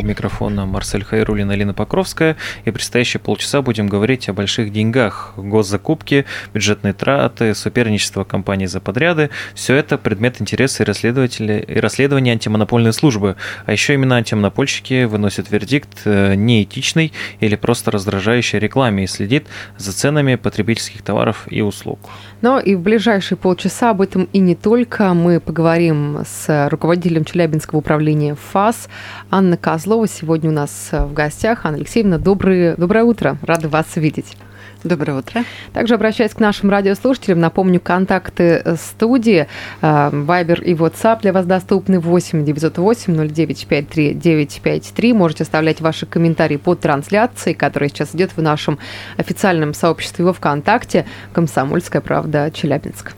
У микрофона Марсель Хайрулин, Алина Покровская. И предстоящие полчаса будем говорить о больших деньгах. Госзакупки, бюджетные траты, соперничество компаний за подряды. Все это предмет интереса и, расследователя, и расследования антимонопольной службы. А еще именно антимонопольщики выносят вердикт э, неэтичной или просто раздражающей рекламе и следит за ценами потребительских товаров и услуг. Но и в ближайшие полчаса об этом и не только. Мы поговорим с руководителем Челябинского управления ФАС Анна Козлова. Сегодня у нас в гостях. Анна Алексеевна, доброе, доброе утро. Рада вас видеть. Доброе утро. Также обращаюсь к нашим радиослушателям. Напомню, контакты студии Вайбер и WhatsApp для вас доступны 8 908 0953 953. Можете оставлять ваши комментарии под трансляцией, которая сейчас идет в нашем официальном сообществе во ВКонтакте «Комсомольская правда Челябинск».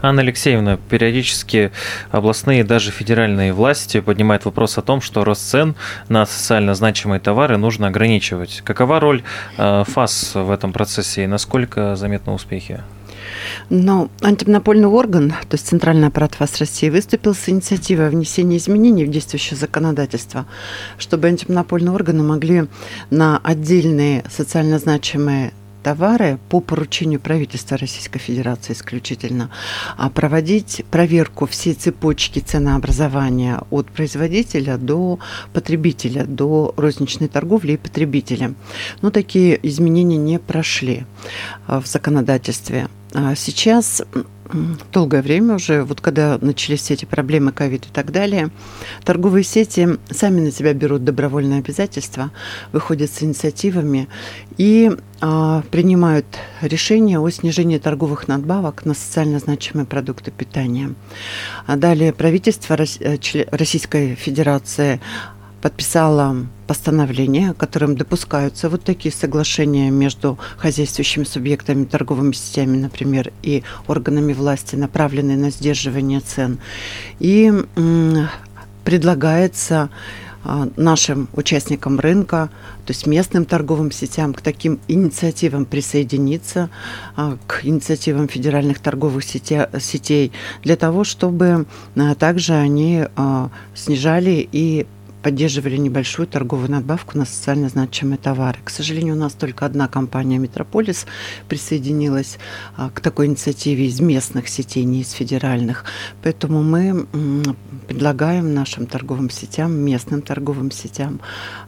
Анна Алексеевна, периодически областные и даже федеральные власти поднимают вопрос о том, что рост цен на социально значимые товары нужно ограничивать. Какова роль э, ФАС в этом процессе и насколько заметны успехи? Но антимонопольный орган, то есть Центральный аппарат ФАС России, выступил с инициативой о внесении изменений в действующее законодательство, чтобы антимонопольные органы могли на отдельные социально значимые товары по поручению правительства Российской Федерации исключительно а проводить проверку всей цепочки ценообразования от производителя до потребителя, до розничной торговли и потребителя. Но такие изменения не прошли а, в законодательстве. А сейчас долгое время уже, вот когда начались все эти проблемы ковид и так далее, торговые сети сами на себя берут добровольные обязательства, выходят с инициативами и а, принимают решение о снижении торговых надбавок на социально значимые продукты питания. А далее правительство э, Российской Федерации подписала постановление, которым допускаются вот такие соглашения между хозяйствующими субъектами, торговыми сетями, например, и органами власти, направленные на сдерживание цен. И предлагается а, нашим участникам рынка, то есть местным торговым сетям, к таким инициативам присоединиться, а, к инициативам федеральных торговых сетей, для того, чтобы а, также они снижали и поддерживали небольшую торговую надбавку на социально значимые товары. К сожалению, у нас только одна компания «Метрополис» присоединилась а, к такой инициативе из местных сетей, не из федеральных. Поэтому мы предлагаем нашим торговым сетям, местным торговым сетям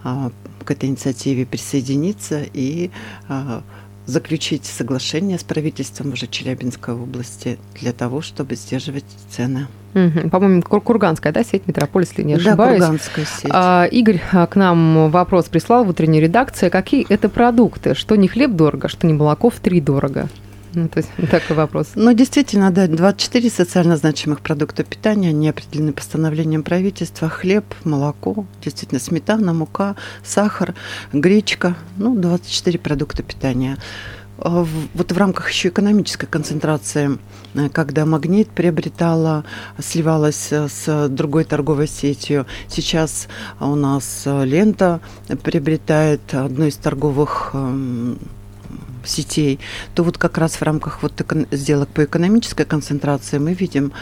а, к этой инициативе присоединиться и а, заключить соглашение с правительством уже Челябинской области для того, чтобы сдерживать цены. Угу. По-моему, Кур Курганская, да, сеть Метрополис, если не ошибаюсь. Да, Курганская сеть. А, Игорь а, к нам вопрос прислал в утренней редакции. Какие это продукты? Что не хлеб дорого, что не молоко в три дорого? Ну, то есть такой вопрос. Ну, действительно, да, 24 социально значимых продукта питания, они определены постановлением правительства. Хлеб, молоко, действительно, сметана, мука, сахар, гречка, ну, 24 продукта питания. А вот в рамках еще экономической концентрации, э, когда магнит приобретала, сливалась э, с другой торговой сетью, сейчас у нас э, лента приобретает одну из торговых эм, сетей, то вот как раз в рамках вот сделок по экономической концентрации мы видим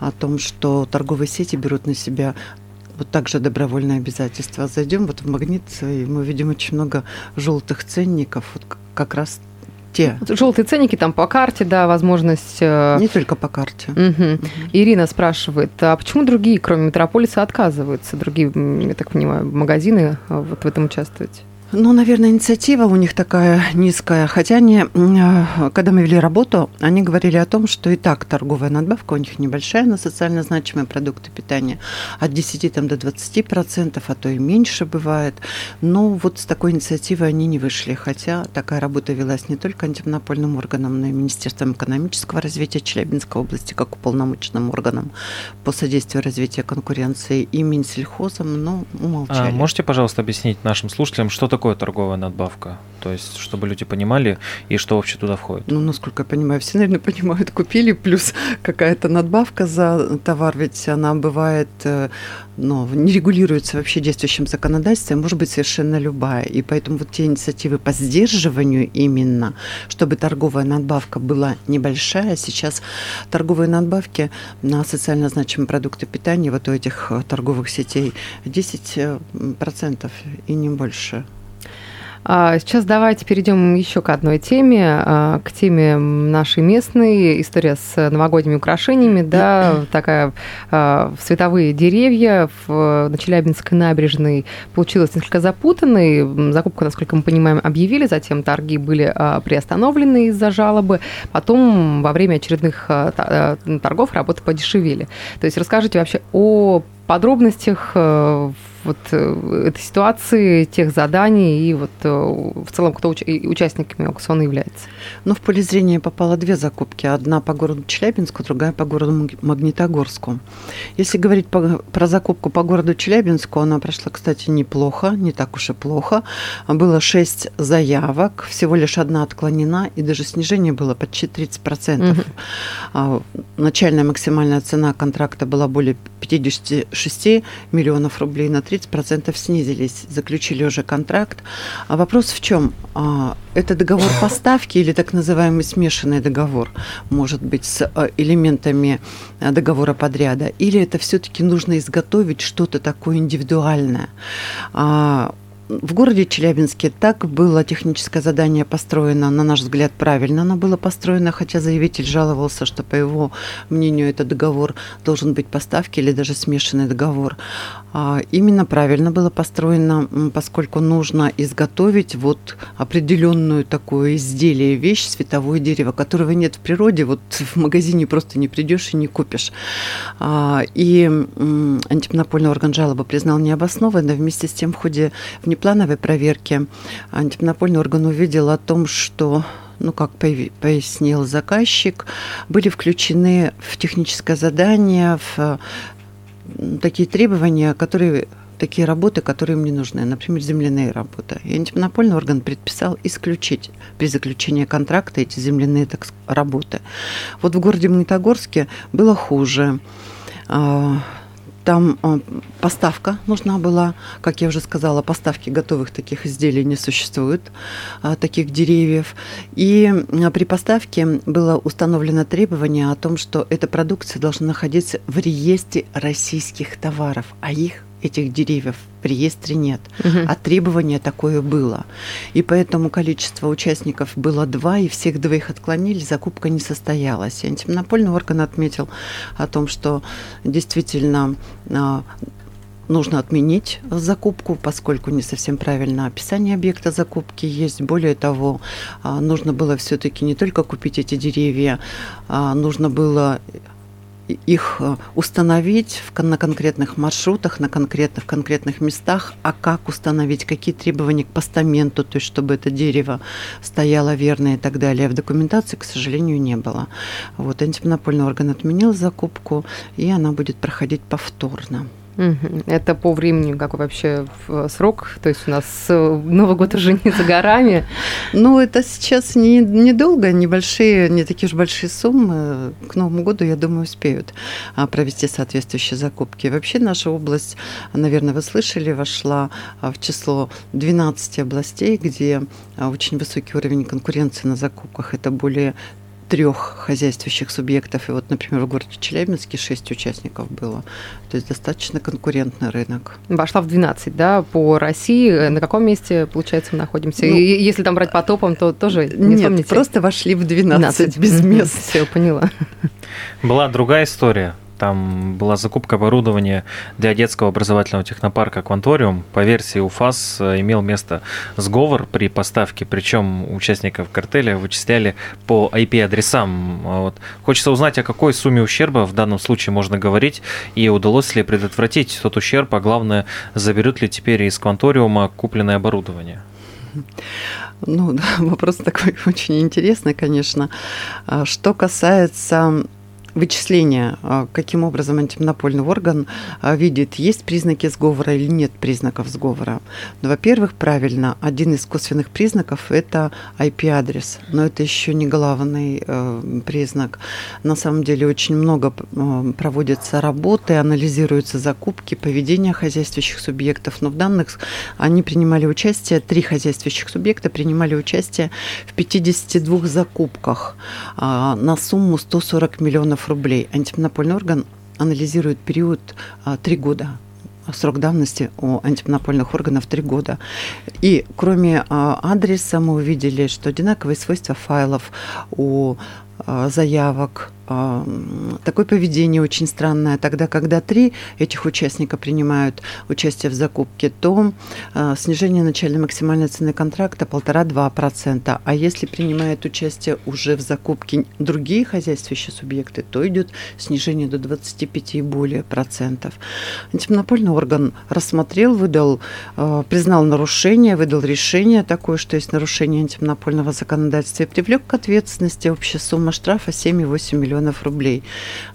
о том, что торговые сети берут на себя вот также добровольные обязательства. Зайдем вот в магнит, и мы видим очень много желтых ценников, вот как раз те. Желтые ценники там по карте, да, возможность... Э, Не только по карте. Угу. Угу. Ирина спрашивает, а почему другие, кроме Метрополиса, отказываются? Другие, я так понимаю, магазины э, вот в этом участвовать? Ну, наверное, инициатива у них такая низкая. Хотя они, э, когда мы вели работу, они говорили о том, что и так торговая надбавка у них небольшая на социально значимые продукты питания. От 10 там, до 20 процентов, а то и меньше бывает. Но вот с такой инициативой они не вышли. Хотя такая работа велась не только антимонопольным органом, но и Министерством экономического развития Челябинской области, как уполномоченным органом по содействию развитию конкуренции и Минсельхозом, но умолчали. А можете, пожалуйста, объяснить нашим слушателям, что такое такое торговая надбавка? То есть, чтобы люди понимали, и что вообще туда входит? Ну, насколько я понимаю, все, наверное, понимают, купили, плюс какая-то надбавка за товар, ведь она бывает, э, ну, не регулируется вообще действующим законодательством, может быть совершенно любая. И поэтому вот те инициативы по сдерживанию именно, чтобы торговая надбавка была небольшая, сейчас торговые надбавки на социально значимые продукты питания вот у этих э, торговых сетей 10% и не больше. А сейчас давайте перейдем еще к одной теме, а, к теме нашей местной, история с новогодними украшениями, да, такая а, световые деревья в, на Челябинской набережной получилась несколько запутанной. Закупку, насколько мы понимаем, объявили, затем торги были приостановлены из-за жалобы, потом во время очередных торгов работы подешевели. То есть расскажите вообще о подробностях э, вот э, этой ситуации, тех заданий и вот э, в целом, кто уч- участниками аукциона является? Ну, в поле зрения попало две закупки. Одна по городу Челябинску, другая по городу Магнитогорску. Если говорить по, про закупку по городу Челябинску, она прошла, кстати, неплохо, не так уж и плохо. Было шесть заявок, всего лишь одна отклонена, и даже снижение было почти 30%. Угу. Начальная максимальная цена контракта была более 56 миллионов рублей на 30 30% снизились, заключили уже контракт. А вопрос в чем? А, это договор поставки или так называемый смешанный договор, может быть, с а, элементами а, договора подряда, или это все-таки нужно изготовить что-то такое индивидуальное? В городе Челябинске так было техническое задание построено, на наш взгляд, правильно оно было построено, хотя заявитель жаловался, что, по его мнению, этот договор должен быть поставки или даже смешанный договор. А именно правильно было построено, поскольку нужно изготовить вот определенную такое изделие, вещь, световое дерево, которого нет в природе, вот в магазине просто не придешь и не купишь. А, и антимонопольный орган жалобы признал необоснованно, вместе с тем в ходе в внеплановой проверки антимонопольный орган увидел о том, что ну, как пояснил заказчик, были включены в техническое задание, в такие требования, которые такие работы, которые мне нужны, например, земляные работы. И антимонопольный орган предписал исключить при заключении контракта эти земляные так, работы. Вот в городе Магнитогорске было хуже а, там э, поставка нужна была, как я уже сказала, поставки готовых таких изделий не существует, а, таких деревьев. И э, при поставке было установлено требование о том, что эта продукция должна находиться в реестре российских товаров, а их этих деревьев в реестре нет, угу. а требование такое было. И поэтому количество участников было два, и всех двоих отклонили, закупка не состоялась. И антимонопольный орган отметил о том, что действительно а, нужно отменить закупку, поскольку не совсем правильно описание объекта закупки есть. Более того, а, нужно было все-таки не только купить эти деревья, а нужно было их э, установить на конкретных маршрутах, на конкретных, в конкретных местах, а как установить, какие требования к постаменту, то есть чтобы это дерево стояло верно и так далее. В документации, к сожалению, не было. Вот антимонопольный орган отменил закупку, и она будет проходить повторно. Это по времени какой вообще срок? То есть у нас э, Новый год уже не за горами. Ну, это сейчас не, недолго, небольшие, не такие уж большие суммы. К Новому году, я думаю, успеют а, провести соответствующие закупки. Вообще наша область, наверное, вы слышали, вошла а, в число 12 областей, где а, очень высокий уровень конкуренции на закупках. Это более трех хозяйствующих субъектов. И вот, например, в городе Челябинске шесть участников было. То есть достаточно конкурентный рынок. Вошла в 12, да, по России. На каком месте, получается, мы находимся? Ну, И если там брать по топам, то тоже не Нет, вспомните. просто вошли в 12, 12. без мест. Все, поняла. Была другая история там была закупка оборудования для детского образовательного технопарка «Кванториум». По версии УФАС э, имел место сговор при поставке, причем участников картеля вычисляли по IP-адресам. Вот. Хочется узнать, о какой сумме ущерба в данном случае можно говорить, и удалось ли предотвратить тот ущерб, а главное, заберут ли теперь из «Кванториума» купленное оборудование? Ну, да, вопрос такой очень интересный, конечно. А что касается вычисления, а, каким образом антимонопольный орган а, видит, есть признаки сговора или нет признаков сговора. Ну, во-первых, правильно, один из косвенных признаков – это IP-адрес, но это еще не главный э, признак. На самом деле очень много э, проводятся работы, анализируются закупки, поведение хозяйствующих субъектов, но в данных они принимали участие, три хозяйствующих субъекта принимали участие в 52 закупках а, на сумму 140 миллионов рублей. Антимонопольный орган анализирует период а, три года срок давности у антимонопольных органов три года. И кроме а, адреса мы увидели, что одинаковые свойства файлов у а, заявок. А, такое поведение очень странное. Тогда, когда три этих участника принимают участие в закупке, то а, снижение начальной максимальной цены контракта 1,5-2%. А если принимают участие уже в закупке другие хозяйствующие субъекты, то идет снижение до 25 и более процентов. Антимонопольный орган рассмотрел, выдал, признал нарушение, выдал решение такое, что есть нарушение антимонопольного законодательства и привлек к ответственности общая сумма штрафа 7,8 миллионов рублей.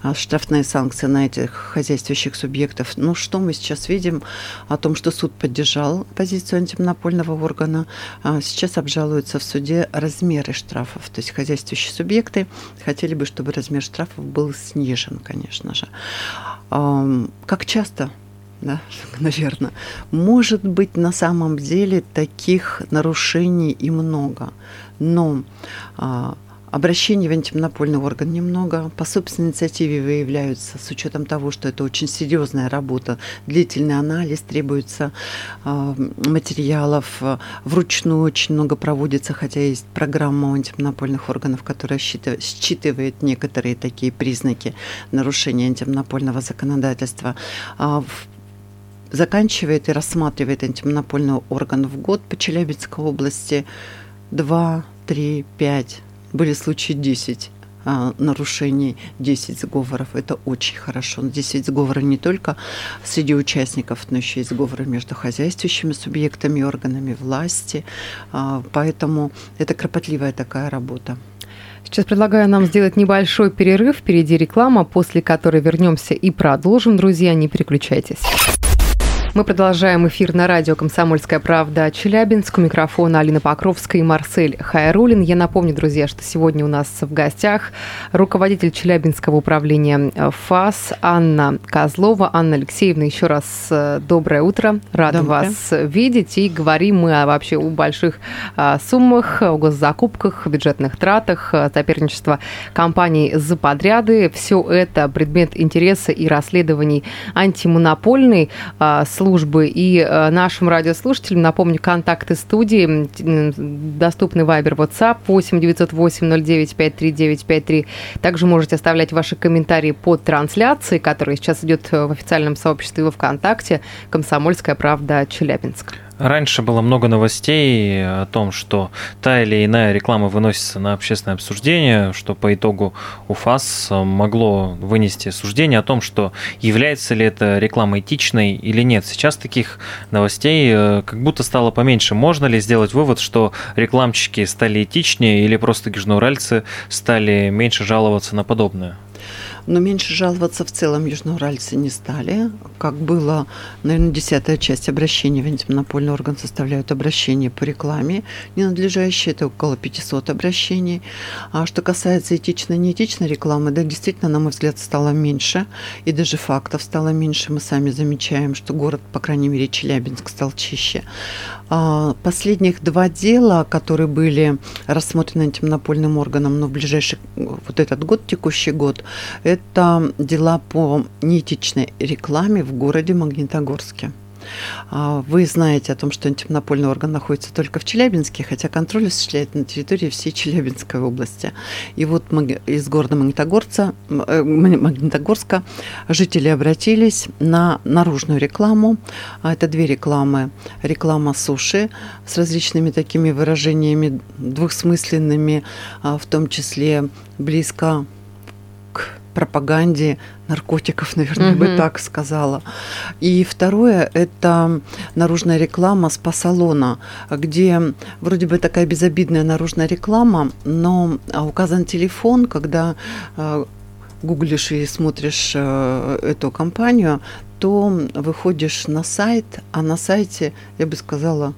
А штрафная санкция на этих хозяйствующих субъектов. Ну, что мы сейчас видим о том, что суд поддержал позицию антимонопольного органа. А сейчас обжалуются в суде размеры штрафов. То есть хозяйствующие субъекты хотели бы, чтобы размер штрафов был снижен, конечно же. Как часто да, наверное. Может быть, на самом деле таких нарушений и много. Но а, Обращений в антимонопольный орган немного. По собственной инициативе выявляются, с учетом того, что это очень серьезная работа, длительный анализ, требуется э, материалов, вручную очень много проводится, хотя есть программа антимонопольных органов, которая считывает, некоторые такие признаки нарушения антимонопольного законодательства. А заканчивает и рассматривает антимонопольный орган в год по Челябинской области 2, 3, 5 были случаи 10 а, нарушений, 10 сговоров. Это очень хорошо. 10 сговоров не только среди участников, но еще и сговоры между хозяйствующими субъектами органами власти. А, поэтому это кропотливая такая работа. Сейчас предлагаю нам сделать небольшой перерыв. Впереди реклама, после которой вернемся и продолжим. Друзья, не переключайтесь. Мы продолжаем эфир на радио «Комсомольская правда» Челябинск. У микрофона Алина Покровская и Марсель Хайрулин. Я напомню, друзья, что сегодня у нас в гостях руководитель Челябинского управления ФАС Анна Козлова. Анна Алексеевна, еще раз э, доброе утро. Рада доброе. вас видеть. И говорим мы вообще о больших а, суммах, о госзакупках, бюджетных тратах, э, соперничество компаний за подряды. Все это предмет интереса и расследований антимонопольной а, службы и э, нашим радиослушателям. Напомню, контакты студии, доступны Вайбер, WhatsApp 8 908 09 53953. Также можете оставлять ваши комментарии под трансляцией, которая сейчас идет в официальном сообществе во ВКонтакте «Комсомольская правда. Челябинск». Раньше было много новостей о том, что та или иная реклама выносится на общественное обсуждение, что по итогу УФАС могло вынести суждение о том, что является ли эта реклама этичной или нет. Сейчас таких новостей э, как будто стало поменьше. Можно ли сделать вывод, что рекламщики стали этичнее или просто южноуральцы стали меньше жаловаться на подобное? Но меньше жаловаться в целом южноуральцы не стали. Как было, наверное, десятая часть обращений в антимонопольный орган составляют обращения по рекламе ненадлежащие, это около 500 обращений. А что касается этичной и неэтичной рекламы, да, действительно, на мой взгляд, стало меньше, и даже фактов стало меньше. Мы сами замечаем, что город, по крайней мере, Челябинск стал чище. А, последних два дела, которые были рассмотрены антимонопольным органом, но в ближайший вот этот год, текущий год, это дела по неэтичной рекламе в городе Магнитогорске. А, вы знаете о том, что антимонопольный орган находится только в Челябинске, хотя контроль осуществляет на территории всей Челябинской области. И вот из города Магнитогорца, э, Магнитогорска жители обратились на наружную рекламу. А, это две рекламы. Реклама суши с различными такими выражениями двухсмысленными, а, в том числе близко пропаганде наркотиков, наверное, угу. бы так сказала. И второе – это наружная реклама спа-салона, где вроде бы такая безобидная наружная реклама, но указан телефон, когда э, гуглишь и смотришь э, эту компанию, то выходишь на сайт, а на сайте, я бы сказала,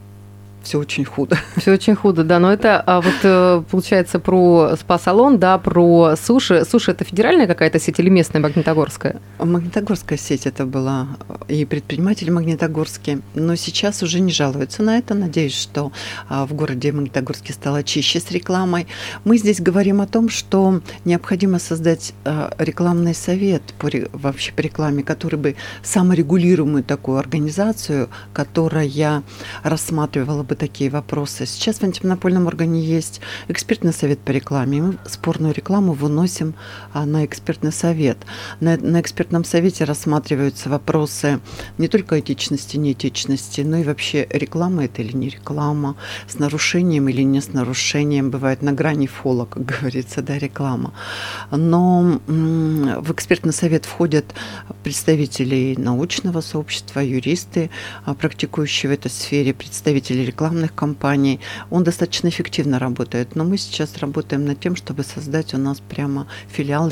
все очень худо. Все очень худо, да. Но это а вот э, получается про спа-салон, да, про суши. Суши это федеральная какая-то сеть или местная магнитогорская? Магнитогорская сеть это была, и предприниматели магнитогорские. Но сейчас уже не жалуются на это. Надеюсь, что а, в городе Магнитогорске стало чище с рекламой. Мы здесь говорим о том, что необходимо создать а, рекламный совет по, вообще по рекламе, который бы саморегулируемую такую организацию, которая рассматривала бы бы такие вопросы. Сейчас в антимонопольном органе есть экспертный совет по рекламе. Мы спорную рекламу выносим а, на экспертный совет. На, на экспертном совете рассматриваются вопросы не только этичности, неэтичности, но и вообще реклама это или не реклама, с нарушением или не с нарушением. Бывает на грани фола, как говорится, да, реклама. Но в экспертный совет входят представители научного сообщества, юристы, а, практикующие в этой сфере, представители рекламы рекламных кампаний. Он достаточно эффективно работает, но мы сейчас работаем над тем, чтобы создать у нас прямо филиал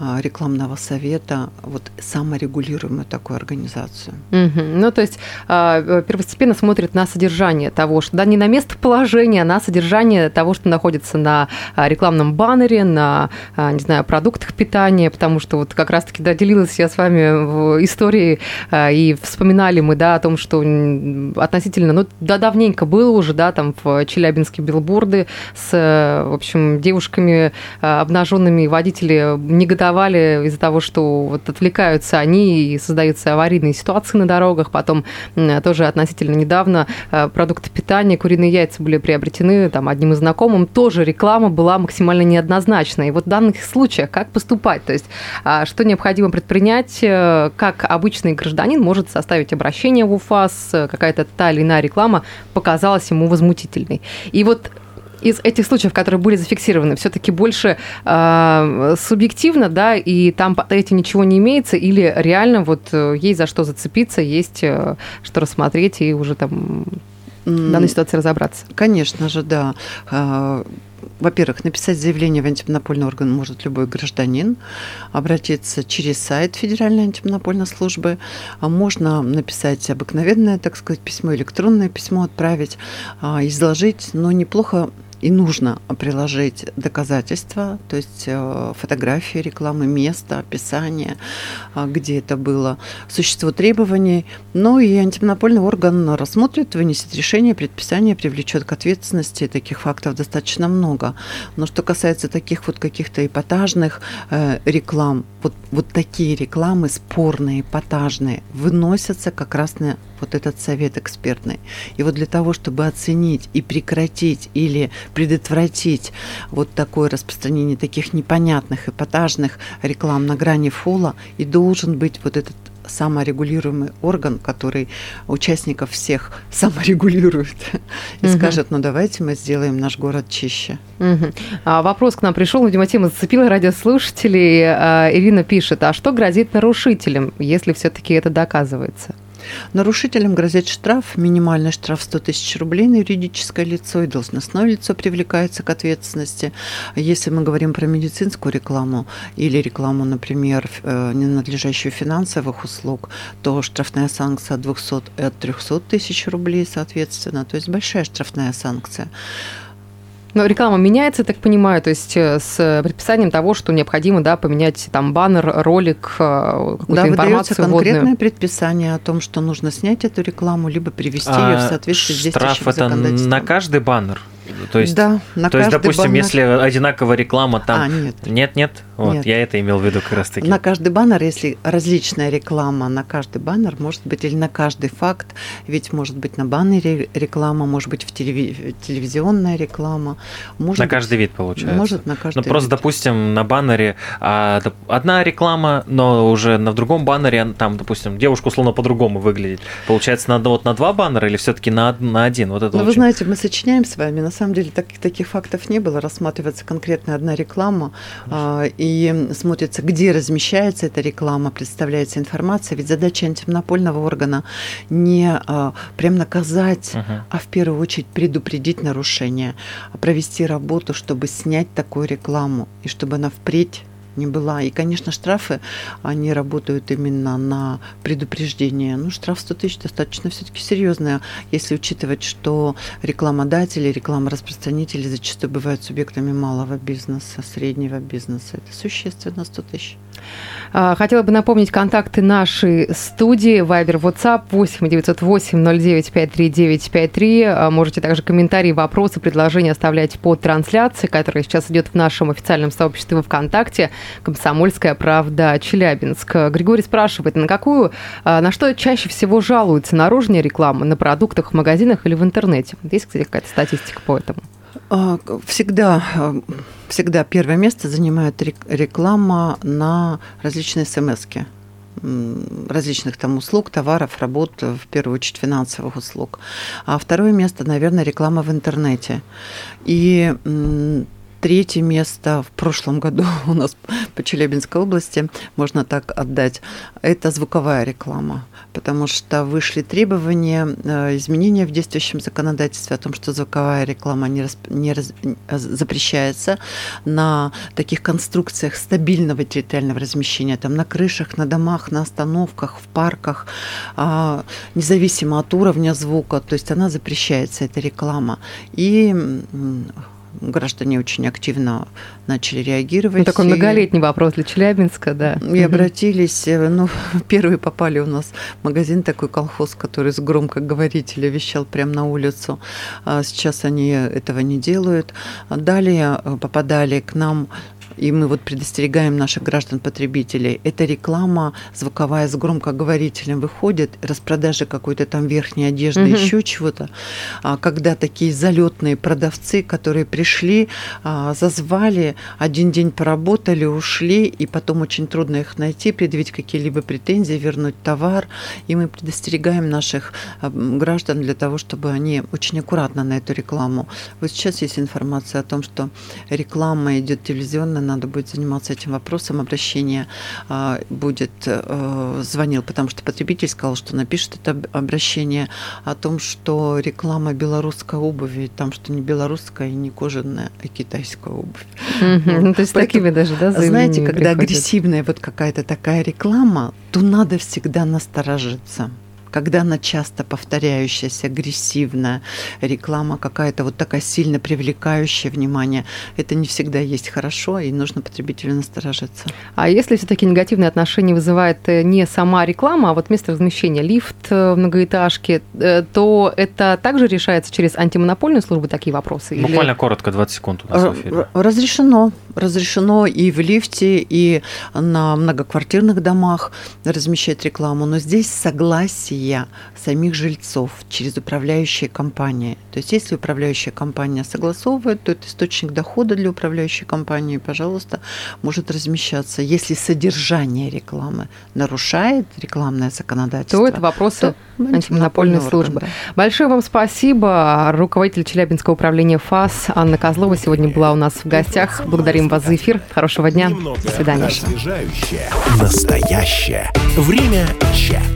а, рекламного совета, вот саморегулируемую такую организацию. Угу. Ну, то есть а, первостепенно смотрит на содержание того, что да, не на местоположение, а на содержание того, что находится на а, рекламном баннере, на, не знаю, продуктах питания, потому что вот как раз-таки, да, делилась я с вами в истории, и вспоминали мы, да, о том, что относительно, ну, да, давненько было уже, да, там в Челябинске билборды с, в общем, девушками э, обнаженными, водители негодовали из-за того, что вот отвлекаются они и создаются аварийные ситуации на дорогах. Потом тоже относительно недавно э, продукты питания, куриные яйца были приобретены там одним из знакомым. Тоже реклама была максимально неоднозначной. И вот в данных случаях как поступать? То есть а, что необходимо предпринять? Э, как обычный гражданин может составить обращение в УФАС? Какая-то та или иная реклама показалась ему возмутительной. И вот из этих случаев, которые были зафиксированы, все-таки больше э, субъективно, да, и там под этим ничего не имеется, или реально вот э, есть за что зацепиться, есть э, что рассмотреть и уже там в данной ситуации разобраться? Конечно же, да. Во-первых, написать заявление в антимонопольный орган может любой гражданин, обратиться через сайт Федеральной антимонопольной службы, а можно написать обыкновенное, так сказать, письмо, электронное письмо отправить, а, изложить, но неплохо и нужно приложить доказательства, то есть э, фотографии рекламы, место, описание, а, где это было, существо требований. Ну и антимонопольный орган рассмотрит, вынесет решение, предписание, привлечет к ответственности. Таких фактов достаточно много. Но что касается таких вот каких-то эпатажных э, реклам, вот, вот такие рекламы спорные, эпатажные, выносятся как раз на вот этот совет экспертный. И вот для того, чтобы оценить и прекратить или предотвратить вот такое распространение таких непонятных эпатажных реклам на грани фола, и должен быть вот этот саморегулируемый орган, который участников всех саморегулирует и угу. скажет, ну давайте мы сделаем наш город чище. Угу. А вопрос к нам пришел, видимо, тема зацепила радиослушателей. А, Ирина пишет, а что грозит нарушителям, если все-таки это доказывается? Нарушителям грозит штраф, минимальный штраф 100 тысяч рублей на юридическое лицо и должностное лицо привлекается к ответственности. Если мы говорим про медицинскую рекламу или рекламу, например, э, ненадлежащую финансовых услуг, то штрафная санкция от 200 и от 300 тысяч рублей, соответственно. То есть большая штрафная санкция. Но реклама меняется, так понимаю, то есть э, с предписанием того, что необходимо да, поменять там баннер, ролик, э, какую-то да, информацию конкретное водную. предписание о том, что нужно снять эту рекламу, либо привести а ее в соответствии с действующим штраф это на каждый баннер? То есть, да, на то есть, допустим, баннер... если одинаковая реклама там... А, нет. Нет, нет? Вот, нет. я это имел в виду как раз таки. На каждый баннер, если различная реклама, на каждый баннер может быть, или на каждый факт, ведь может быть на баннере реклама, может быть в телеви... телевизионная реклама. Может на быть, каждый вид получается. Может на каждый Ну просто, вид. допустим, на баннере а, одна реклама, но уже на другом баннере там, допустим, девушка условно по-другому выглядит. Получается, надо вот на два баннера или все-таки на, на один? Вот это ну, очень... вы знаете, мы сочиняем с вами, на самом деле так, таких фактов не было, рассматривается конкретно одна реклама, а, и смотрится, где размещается эта реклама, представляется информация. Ведь задача антимонопольного органа не а, прям наказать, uh-huh. а в первую очередь предупредить нарушение, провести работу, чтобы снять такую рекламу, и чтобы она впредь не была. И, конечно, штрафы, они работают именно на предупреждение. Ну, штраф 100 тысяч достаточно все-таки серьезная, если учитывать, что рекламодатели, рекламораспространители зачастую бывают субъектами малого бизнеса, среднего бизнеса. Это существенно 100 тысяч. А, хотела бы напомнить контакты нашей студии. Вайбер, WhatsApp 8 908 09 53 953. Можете также комментарии, вопросы, предложения оставлять под трансляцией, которая сейчас идет в нашем официальном сообществе ВКонтакте «Комсомольская правда Челябинск». Григорий спрашивает, на какую, а, на что чаще всего жалуется наружная реклама? На продуктах в магазинах или в интернете? Есть, кстати, какая-то статистика по этому? А, всегда, а, всегда первое место занимает реклама на различные смс различных там услуг, товаров, работ, в первую очередь финансовых услуг. А второе место, наверное, реклама в интернете. И третье место в прошлом году у нас по Челябинской области, можно так отдать, это звуковая реклама, потому что вышли требования, э, изменения в действующем законодательстве о том, что звуковая реклама не, расп... не раз... запрещается на таких конструкциях стабильного территориального размещения, там на крышах, на домах, на остановках, в парках, а, независимо от уровня звука, то есть она запрещается, эта реклама. И граждане очень активно начали реагировать. Ну, такой многолетний вопрос для Челябинска, да. И обратились, э, ну, первые попали у нас в магазин такой колхоз, который с громкоговорителя вещал прямо на улицу. А сейчас они этого не делают. Далее э, попадали к нам и мы вот предостерегаем наших граждан-потребителей, эта реклама звуковая с громкоговорителем выходит, распродажа какой-то там верхней одежды, угу. еще чего-то, а когда такие залетные продавцы, которые пришли, а, зазвали, один день поработали, ушли, и потом очень трудно их найти, предъявить какие-либо претензии, вернуть товар, и мы предостерегаем наших а, граждан для того, чтобы они очень аккуратно на эту рекламу. Вот сейчас есть информация о том, что реклама идет телевизионно надо будет заниматься этим вопросом. Обращение а, будет, э, звонил, потому что потребитель сказал, что напишет это обращение о том, что реклама белорусской обуви, там что не белорусская и не кожаная, а китайская обувь. Ну, то есть такими даже, да, Знаете, когда агрессивная вот какая-то такая реклама, то надо всегда насторожиться когда она часто повторяющаяся, агрессивная, реклама какая-то вот такая сильно привлекающая внимание, это не всегда есть хорошо, и нужно потребителю насторожиться. А если все-таки негативные отношения вызывает э, не сама реклама, а вот место размещения, лифт э, в многоэтажке, э, то это также решается через антимонопольную службу такие вопросы? Буквально или... коротко, 20 секунд у нас в эфире. Разрешено. Разрешено и в лифте, и на многоквартирных домах размещать рекламу, но здесь согласие жилья самих жильцов через управляющие компании. То есть если управляющая компания согласовывает, то это источник дохода для управляющей компании, пожалуйста, может размещаться. Если содержание рекламы нарушает рекламное законодательство, то это вопросы то антимонопольной службы. Да. Большое вам спасибо. Руководитель Челябинского управления ФАС Анна Козлова сегодня была у нас в гостях. Благодарим вас за эфир. Хорошего дня. До свидания. Настоящее. Время чат.